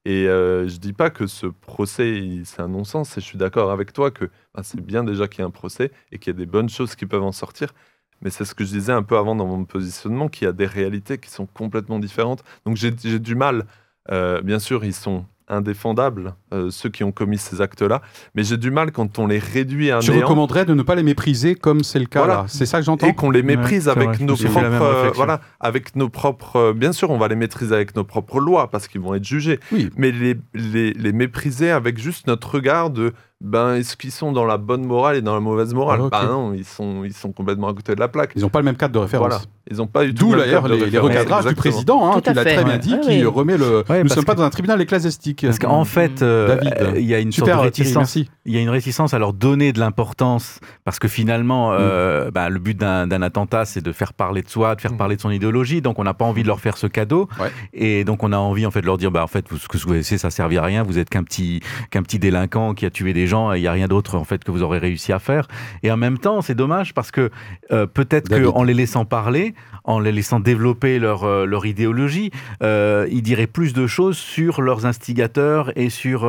Et euh, je dis pas que ce procès, c'est un non-sens, et je suis d'accord avec toi que bah, c'est bien déjà qu'il y ait un procès et qu'il y a des bonnes choses qui peuvent en sortir. Mais c'est ce que je disais un peu avant dans mon positionnement, qu'il y a des réalités qui sont complètement différentes. Donc j'ai j'ai du mal. euh, bien sûr, ils sont indéfendables, euh, ceux qui ont commis ces actes-là, mais j'ai du mal quand on les réduit à Tu néant recommanderais de ne pas les mépriser comme c'est le cas Voilà. là. C'est ça que j'entends. et qu'on les méprise Ouais, avec vrai, je nos propres, euh, voilà, avec nos propres. euh, bien sûr, on va les maîtriser avec nos propres lois parce qu'ils vont être jugés, Oui. mais les, les, les mépriser avec juste notre regard de ben est-ce qu'ils sont dans la bonne morale et dans la mauvaise morale Ah. Ben non, ils sont ils sont complètement à côté de la plaque. Ils n'ont pas le même cadre de référence. Voilà, ils n'ont pas tout D'où d'ailleurs les, les recadrages du président, hein, Tout à qui l'a fait. très bien Ouais. dit, Ouais, qui oui. remet le. Ouais, Nous ne sommes pas que- dans un tribunal ecclésiastique. Parce qu'en fait, euh, David. euh, il y a une Super, sorte de réticence. Il y a une réticence à leur donner de l'importance parce que finalement, Mm. euh, bah, le but d'un d'un attentat, c'est de faire parler de soi, de faire Mm. parler de son idéologie. Donc, on n'a pas envie de leur faire ce cadeau. Ouais. Et donc, on a envie en fait de leur dire, bah, en fait, ce que vous laissez, ça servir à rien. Vous êtes qu'un petit, qu'un petit délinquant qui a tué des gens. Il y a rien d'autre en fait que vous aurez réussi à faire. Et en même temps, c'est dommage parce que euh, peut-être qu'en les laissant parler, en les laissant développer leur, euh, leur idéologie, euh, ils diraient plus de choses sur leurs instigateurs et sur,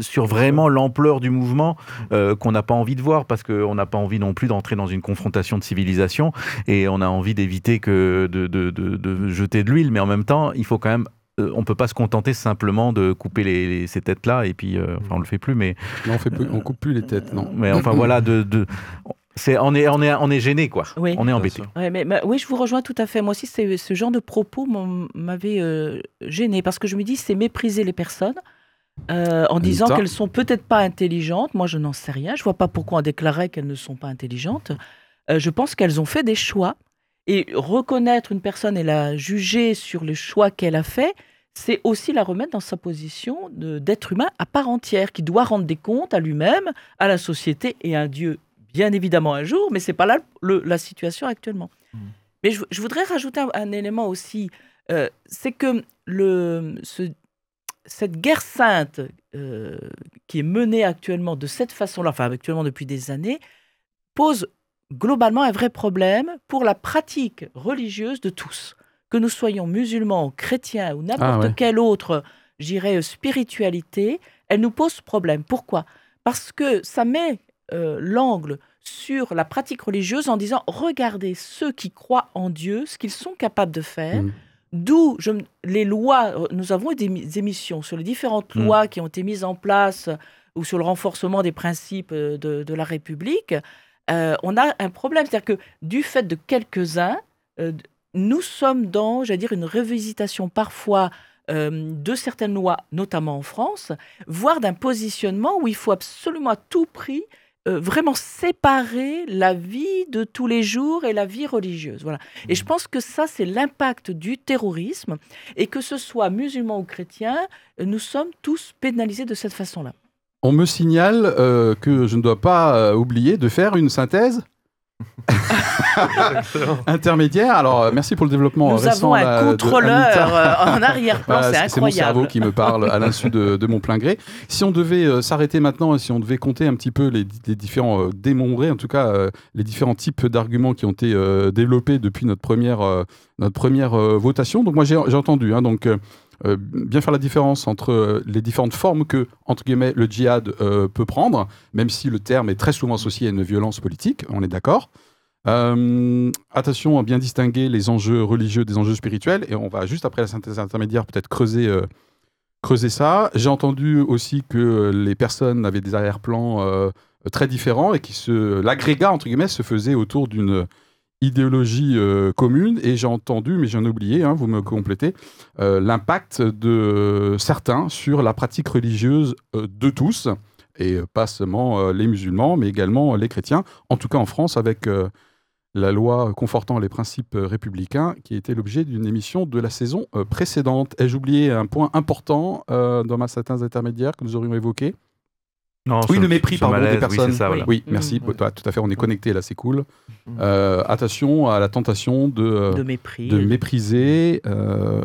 sur vraiment l'ampleur du mouvement qu'on n'a pas envie de voir parce qu'on n'a pas envie non plus d'entrer dans une confrontation de civilisation et on a envie d'éviter que de, de, de- de jeter de l'huile, mais en même temps, il faut quand même. Euh, On peut pas se contenter simplement de couper les, les- ces têtes-là et puis, euh, enfin, on le fait plus, mais, Non, on fait plus- on coupe plus les têtes, non. mais enfin voilà, de, de- c'est, on est, on est, on est gêné quoi. Oui. On est embêté. sûr. Ouais, mais, mais oui, je vous rejoins tout à fait. Moi aussi, c'est- ce genre de propos m'avait euh, gêné parce que je me dis, c'est mépriser les personnes euh, en disant qu'elles sont peut-être pas intelligentes. Moi, je n'en sais rien. Je vois pas pourquoi on déclarait qu'elles ne sont pas intelligentes. Euh, je pense qu'elles ont fait des choix et reconnaître une personne et la juger sur les choix qu'elle a fait. C'est aussi la remettre dans sa position d'être humain à part entière, qui doit rendre des comptes à lui-même, à la société et à un Dieu, bien évidemment un jour, mais c'est pas là le- la situation actuellement. Mais je, je voudrais rajouter un, un élément aussi, euh, c'est que le, ce- cette guerre sainte euh, qui est menée actuellement de cette façon-là, enfin actuellement depuis des années, pose globalement un vrai problème pour la pratique religieuse de tous. Que nous soyons musulmans, chrétiens ou n'importe Ah ouais. quelle autre, j'irais, euh, spiritualité, elle nous pose problème. Pourquoi? Parce que ça met euh, l'angle sur la pratique religieuse en disant regardez ceux qui croient en Dieu, ce qu'ils sont capables de faire. Mm. D'où les lois, euh, nous avons eu des mi- émissions sur les différentes Mm. lois qui ont été mises en place ou sur le renforcement des principes de, de la République. Euh, on a un problème, c'est-à-dire que du fait de quelques-uns, euh, nous sommes dans, j'allais dire, une revisitation parfois euh, de certaines lois, notamment en France, voire d'un positionnement où il faut absolument à tout prix euh, vraiment séparer la vie de tous les jours et la vie religieuse. Voilà. Et je pense que ça, c'est l'impact du terrorisme, et que ce soit musulman ou chrétien, euh, nous sommes tous pénalisés de cette façon-là. On me signale euh, que je ne dois pas oublier de faire une synthèse intermédiaire. Alors, euh, merci pour le développement Nous récent. avons un contrôleur euh, en arrière-plan, Voilà, c'est c'est mon cerveau qui me parle à l'insu de, de mon plein gré. Si on devait euh, s'arrêter maintenant et si on devait compter un petit peu les, les différents, euh, démontrer en tout cas euh, les différents types d'arguments qui ont été euh, développés depuis notre première, euh, notre première euh, votation. Donc moi j'ai j'ai entendu, hein, donc euh, bien faire la différence entre euh, les différentes formes que, entre guillemets, le djihad euh, peut prendre, même si le terme est très souvent associé à une violence politique, on est d'accord. Attention à bien distinguer les enjeux religieux des enjeux spirituels, et on va juste après la synthèse intermédiaire peut-être creuser, creuser ça. J'ai entendu aussi que les personnes avaient des arrière-plans très différents et que se, l'agrégat, entre guillemets, se faisait autour d'une idéologie euh, commune, et j'ai entendu, mais j'en ai oublié, hein, vous me complétez, euh, l'impact de certains sur la pratique religieuse euh, de tous, et euh, pas seulement euh, les musulmans, mais également euh, les chrétiens, en tout cas en France avec euh, la loi confortant les principes euh, républicains, qui était l'objet d'une émission de la saison euh, précédente. Ai-je oublié un point important euh, dans ma synthèse intermédiaire que nous aurions évoqué Non, Oui, le mépris, pardon, des malaise, oui, personnes. c'est ça, voilà. Oui, Mm. merci. Ouais. Toi, tout à fait, on est connecté là, c'est cool. Mm. Euh, attention à la tentation de, euh, de mépris. de mépriser euh,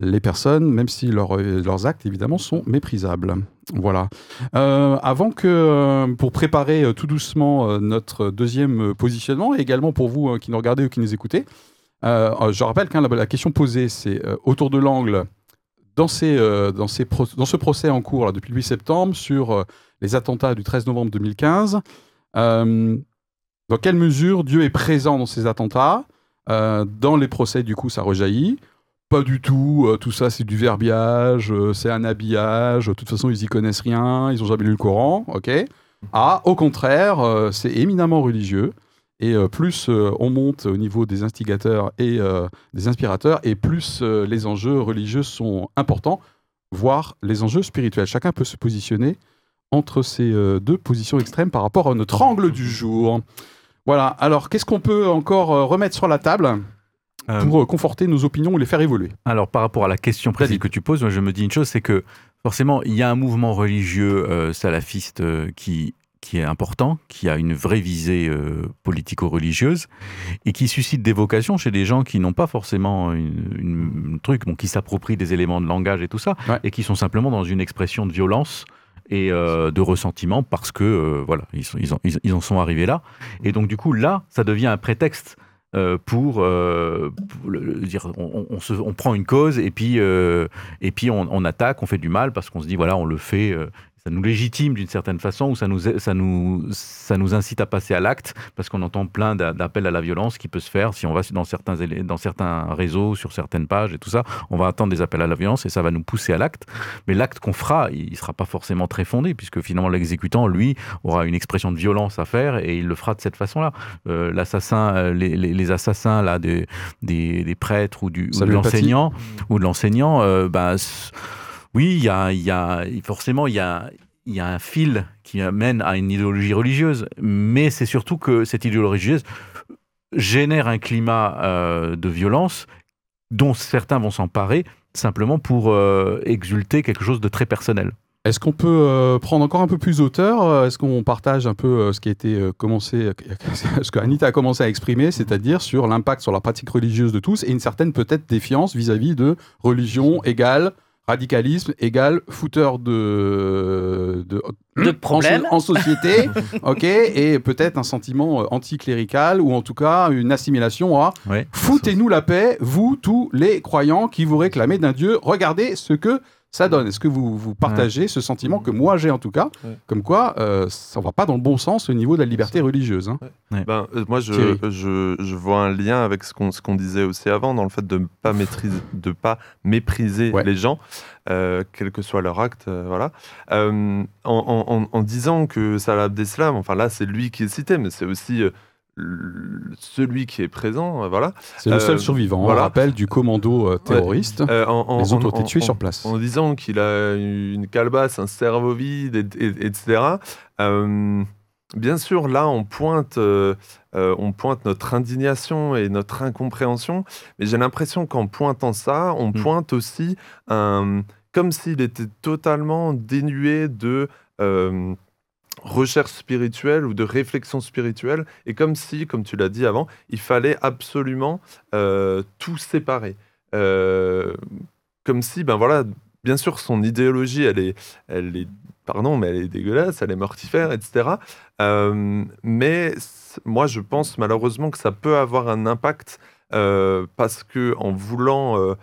les personnes, même si leurs- leurs actes, évidemment, sont méprisables. Voilà. Euh, avant que, pour préparer tout doucement notre deuxième positionnement, et également pour vous euh, qui nous regardez ou qui nous écoutez, je rappelle que la, la question posée, c'est euh, autour de l'angle, dans, ces, euh, dans, ces dans ce procès en cours là, depuis le 8 septembre, sur euh, les attentats du 13 novembre 2015, euh, dans quelle mesure Dieu est présent dans ces attentats Euh, Dans les procès, du coup, ça rejaillit. Pas du tout, tout ça c'est du verbiage, c'est un habillage, de toute façon ils y connaissent rien, ils ont jamais lu le Coran, ok? Ah, au contraire, c'est éminemment religieux, et euh, plus euh, on monte au niveau des instigateurs et euh, des inspirateurs, et plus les enjeux religieux sont importants, voire les enjeux spirituels. Chacun peut se positionner entre ces deux positions extrêmes par rapport à notre angle du jour. Voilà, alors qu'est-ce qu'on peut encore remettre sur la table pour euh, conforter nos opinions ou les faire évoluer? Alors, par rapport à la question précise que tu poses, moi, je me dis une chose, c'est que forcément, il y a un mouvement religieux euh, salafiste euh, qui, qui est important, qui a une vraie visée euh, politico-religieuse et qui suscite des vocations chez des gens qui n'ont pas forcément une, une- un truc, bon, qui s'approprient des éléments de langage et tout ça, Ouais. et qui sont simplement dans une expression de violence et euh, de ressentiment parce que euh, voilà ils, sont- ils en, ils- ils en sont arrivés là et donc du coup là ça devient un prétexte pour, pour le- le dire on, on- on se- on prend une cause et puis et puis on, on attaque on fait du mal parce qu'on se dit voilà on le fait ça nous légitime d'une certaine façon ou ça nous ça nous ça nous incite à passer à l'acte parce qu'on entend plein d'a- d'appels à la violence qui peut se faire si on va dans certains dans certains réseaux sur certaines pages et tout ça. On va attendre des appels à la violence et ça va nous pousser à l'acte. Mais l'acte qu'on fera, il ne sera pas forcément très fondé, puisque finalement l'exécutant, lui, aura une expression de violence à faire et il le fera de cette façon-là. Euh, L'assassin, euh, les, les- les assassins là, des, des, des prêtres ou, du, ou de l'enseignant, ou de l'enseignant, euh, ben, c- oui, il y a, forcément, il y a, un fil qui amène à une idéologie religieuse, mais c'est surtout que cette idéologie religieuse génère un climat euh, de violence dont certains vont s'emparer simplement pour euh, exulter quelque chose de très personnel. Est-ce qu'on peut euh, prendre encore un peu plus hauteur euh, Est-ce qu'on partage un peu ce qui a été commencé, ce que Anita a commencé à exprimer, c'est-à-dire sur l'impact sur la pratique religieuse de tous et une certaine peut-être défiance vis-à-vis de religion égale radicalisme égale fouteur de de, De en- problèmes. en, société, ok, et peut-être un sentiment euh, anticlérical ou en tout cas une assimilation à Ouais. Foutez-nous la paix, vous, tous les croyants qui vous réclamez d'un Dieu. Regardez ce que ça donne. Est-ce que vous, vous partagez ce sentiment que moi j'ai en tout cas Ouais. Comme quoi, euh, ça va pas dans le bon sens au niveau de la liberté religieuse. hein. Ben, euh, moi, je, Thierry. je, je vois un lien avec ce qu'on ce qu'on disait aussi avant, dans le fait de ne pas, maîtriser, de pas mépriser Ouais. les gens, euh, quel que soit leur acte. euh, voilà. Euh, en, en- en- en disant que Salah Abdeslam, enfin là, c'est lui qui est cité, mais c'est aussi euh, celui qui est présent. euh, voilà. C'est le Euh, seul survivant, voilà. on rappelle, du commando euh, terroriste. Euh, en- en- les autres en- ont été tués sur place. en disant qu'il a une calebasse, un cerveau vide, et- et- etc. Bien sûr, là, on pointe, on pointe notre indignation et notre incompréhension, mais j'ai l'impression qu'en pointant ça, on Mm. pointe aussi un, comme s'il était totalement dénué de recherche spirituelle ou de réflexion spirituelle, et comme si, comme tu l'as dit avant, il fallait absolument euh, tout séparer. Euh, comme si, ben voilà, bien sûr, son idéologie, elle est, elle est, pardon, mais elle est dégueulasse, elle est mortifère, etc. Euh, mais moi, je pense malheureusement que ça peut avoir un impact parce que en voulant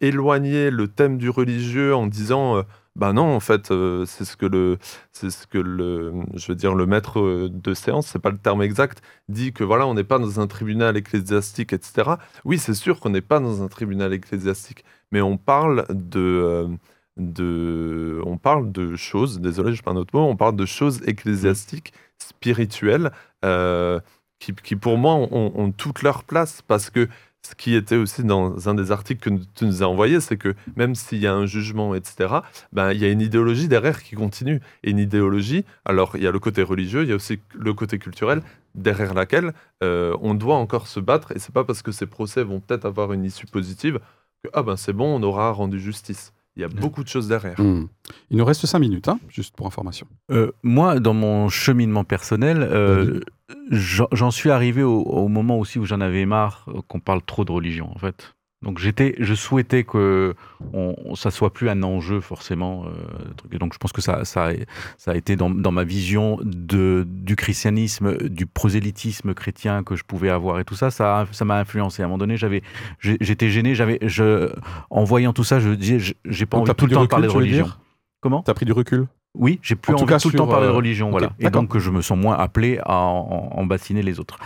éloigner le thème du religieux, en disant, ben non, en fait, euh, c'est ce que le, c'est ce que le, je veux dire, le maître euh, de séance, c'est pas le terme exact, dit que voilà, on n'est pas dans un tribunal ecclésiastique, etc. Oui, c'est sûr qu'on n'est pas dans un tribunal ecclésiastique, mais on parle de, euh, de, on parle de choses. Désolé, je parle un autre mot. On parle de choses ecclésiastiques, spirituelles, qui, qui pour moi ont toute leur place parce que ce qui était aussi dans un des articles que tu nous as envoyé, c'est que même s'il y a un jugement, etc., ben, il y a une idéologie derrière qui continue. Une idéologie, alors il y a le côté religieux, il y a aussi le côté culturel, derrière laquelle euh, on doit encore se battre. Et c'est pas parce que ces procès vont peut-être avoir une issue positive que ah ben c'est bon, on aura rendu justice. Il y a beaucoup de choses derrière. Hmm. Il nous reste cinq minutes, hein, juste pour information. Euh, moi, dans mon cheminement personnel, euh, j'en j'en suis arrivé au, au moment aussi où j'en avais marre euh, qu'on parle trop de religion, en fait. Donc j'étais, je souhaitais que on, ça soit plus un enjeu forcément. euh, donc je pense que ça, ça, a, ça a été dans, dans ma vision de, du christianisme, du prosélytisme chrétien que je pouvais avoir et tout ça, ça, m'a influencé. À un moment donné, j'avais, j'étais gêné, j'avais, je, en voyant tout ça, je disais, j'ai pas Donc, envie tout le temps de recul, parler de tu veux religion. Comment? T'as pris du recul? Oui, j'ai plus En tout envie cas, tout le temps parler de euh, religion, voilà. Et donc, je me sens moins appelé à en, en bassiner les autres.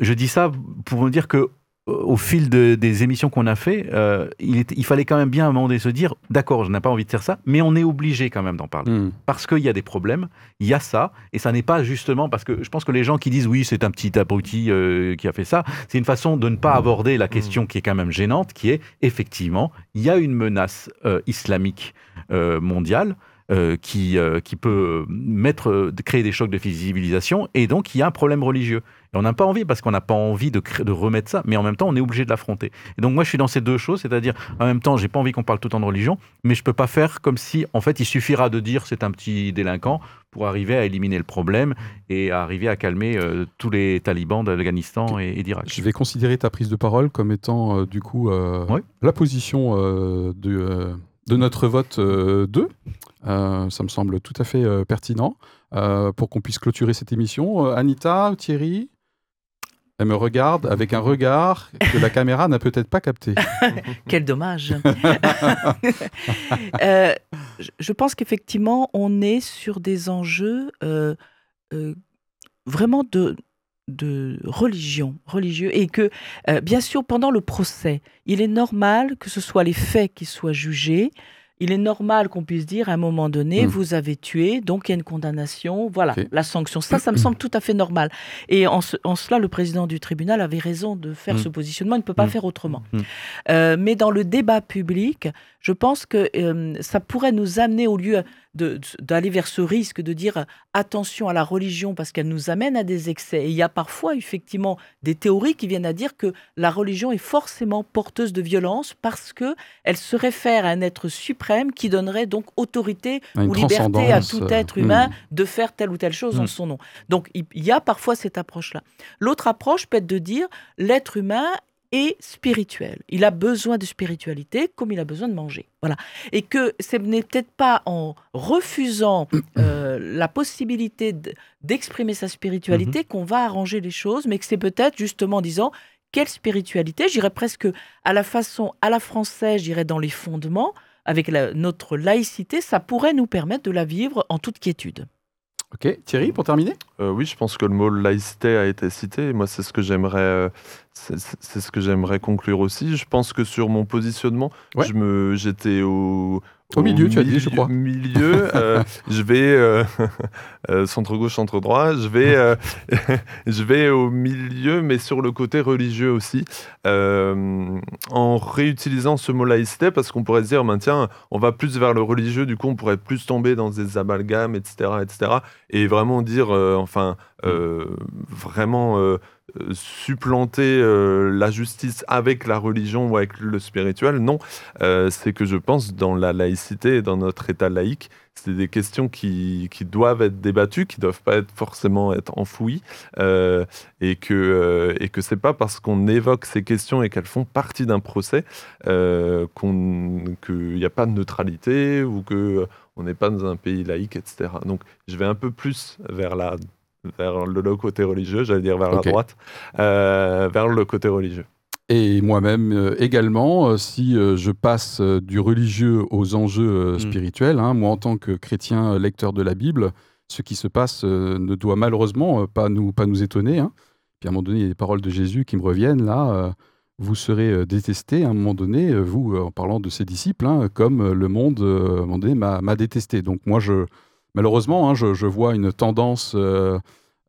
Je dis ça pour me dire que au fil de- des émissions qu'on a fait, euh, il, fallait quand même bien à un moment donné se dire, d'accord, je n'ai pas envie de faire ça, mais on est obligé quand même d'en parler. Hmm. Parce qu'il y a des problèmes, il y a ça, et ça n'est pas justement parce que je pense que les gens qui disent oui, c'est un petit abruti euh, qui a fait ça, c'est une façon de ne pas aborder la question qui est quand même gênante, qui est effectivement, il y a une menace euh, islamique mondiale. qui, qui peut mettre, créer des chocs de civilisation, et donc il y a un problème religieux. Et on n'a pas envie, parce qu'on n'a pas envie de, remettre ça, mais en même temps, on est obligé de l'affronter. Et donc moi, je suis dans ces deux choses, c'est-à-dire, en même temps, j'ai pas envie qu'on parle tout le temps de religion, mais je peux pas faire comme si, en fait, il suffira de dire c'est un petit délinquant pour arriver à éliminer le problème et à arriver à calmer euh, tous les talibans d'Afghanistan et, et d'Irak. Je vais considérer ta prise de parole comme étant, euh, du coup, euh, la position de, de notre vote 2. ça me semble tout à fait euh, pertinent euh, pour qu'on puisse clôturer cette émission. Anita, Thierry? Elle me regarde avec un regard que la caméra n'a peut-être pas capté. Quel dommage. Euh, je- pense qu'effectivement, on est sur des enjeux euh, euh, vraiment de, religion, religieux, et que, bien sûr, pendant le procès, il est normal que ce soit les faits qui soient jugés. Il est normal qu'on puisse dire à un moment donné, Mm. vous avez tué, donc il y a une condamnation, voilà, la sanction. Ça, ça me semble tout à fait normal. Et en, ce- en cela, le président du tribunal avait raison de faire Mm. ce positionnement. Il ne peut pas Mm. faire autrement. Euh, mais dans le débat public, je pense que euh, ça pourrait nous amener, au lieu d'aller vers ce risque de dire attention à la religion parce qu'elle nous amène à des excès. Et il y a parfois effectivement des théories qui viennent à dire que la religion est forcément porteuse de violence parce que elle se réfère à un être suprême qui donnerait donc autorité ou liberté à tout euh, être humain hmm. de faire telle ou telle chose en Mm. son nom. Donc il y a parfois cette approche-là. L'autre approche peut être de dire l'être humain est spirituel. Il a besoin de spiritualité comme il a besoin de manger. Voilà. Et que ce n'est peut-être pas en refusant euh, la possibilité d'exprimer sa spiritualité qu'on va arranger les choses, mais que c'est peut-être justement en disant quelle spiritualité, j'irais presque à la façon à la française, j'irais dans les fondements, avec la- notre laïcité, ça pourrait nous permettre de la vivre en toute quiétude. Ok, Thierry, pour terminer? Euh, oui, je pense que le mot laïcité a été cité. Moi, c'est ce que j'aimerais, euh, c'est c'est- c'est ce que j'aimerais conclure aussi. Je pense que sur mon positionnement, Ouais. je me, j'étais au Au milieu, tu as dit, je crois. Milieu, euh, je vais euh, euh, centre gauche, centre droit. Je vais, je vais au milieu, mais sur le côté religieux aussi, en réutilisant ce mot laïcité, parce qu'on pourrait se dire, ben, tiens, on va plus vers le religieux, du coup, on pourrait plus tomber dans des amalgames, etc., etc., et vraiment dire, enfin, vraiment supplanter euh, la justice avec la religion ou avec le spirituel. Non, Euh, c'est que je pense dans la laïcité et dans notre État laïque, c'est des questions qui, qui doivent être débattues, qui doivent pas être forcément être enfouies, euh, et que euh, et que c'est pas parce qu'on évoque ces questions et qu'elles font partie d'un procès qu'il n'y a pas de neutralité ou que on n'est pas dans un pays laïque, etc. Donc je vais un peu plus vers la vers le, côté religieux, j'allais dire vers la droite, euh, vers le côté religieux. Et moi-même euh, également, euh, si je passe du religieux aux enjeux euh, Mm. spirituels, hein, moi en tant que chrétien lecteur de la Bible, ce qui se passe ne doit malheureusement pas, nous, pas nous étonner. hein. Puis à un moment donné, il y a des paroles de Jésus qui me reviennent là. vous serez détestés à un moment donné, vous, en parlant de ses disciples, hein, comme le monde à un moment donné m'a m'a détesté. Donc moi, je, malheureusement, hein, je, vois une tendance euh,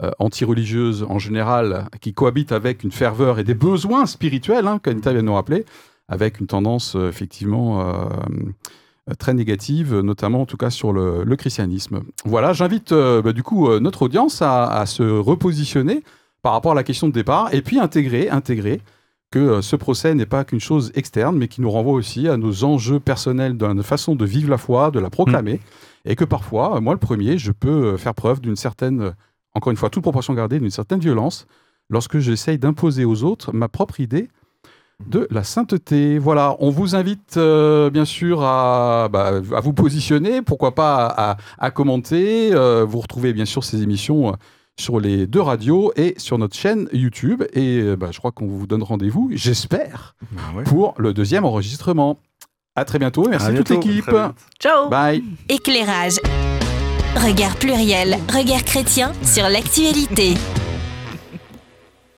euh, anti-religieuse en général qui cohabite avec une ferveur et des besoins spirituels, hein, qu'Anita vient de nous rappeler, avec une tendance euh, effectivement euh, très négative, notamment en tout cas sur le, christianisme. Voilà, j'invite euh, bah, du coup notre audience à, se repositionner par rapport à la question de départ et puis intégrer, intégrer que ce procès n'est pas qu'une chose externe, mais qui nous renvoie aussi à nos enjeux personnels, dans notre façon de vivre la foi, de la proclamer, et que parfois, moi le premier, je peux euh, faire preuve d'une certaine, euh, encore une fois, toute proportion gardée, d'une certaine violence, lorsque j'essaye d'imposer aux autres ma propre idée de la sainteté. Voilà, on vous invite euh, bien sûr à, bah, à vous positionner, pourquoi pas à, commenter. Euh, vous retrouvez bien sûr ces émissions sur les deux radios et sur notre chaîne YouTube. Et bah, je crois qu'on vous donne rendez-vous, j'espère, pour le deuxième enregistrement. À très bientôt et merci À à toute l'équipe. Ciao Bye. Éclairage. Regard pluriel, regard chrétien sur l'actualité.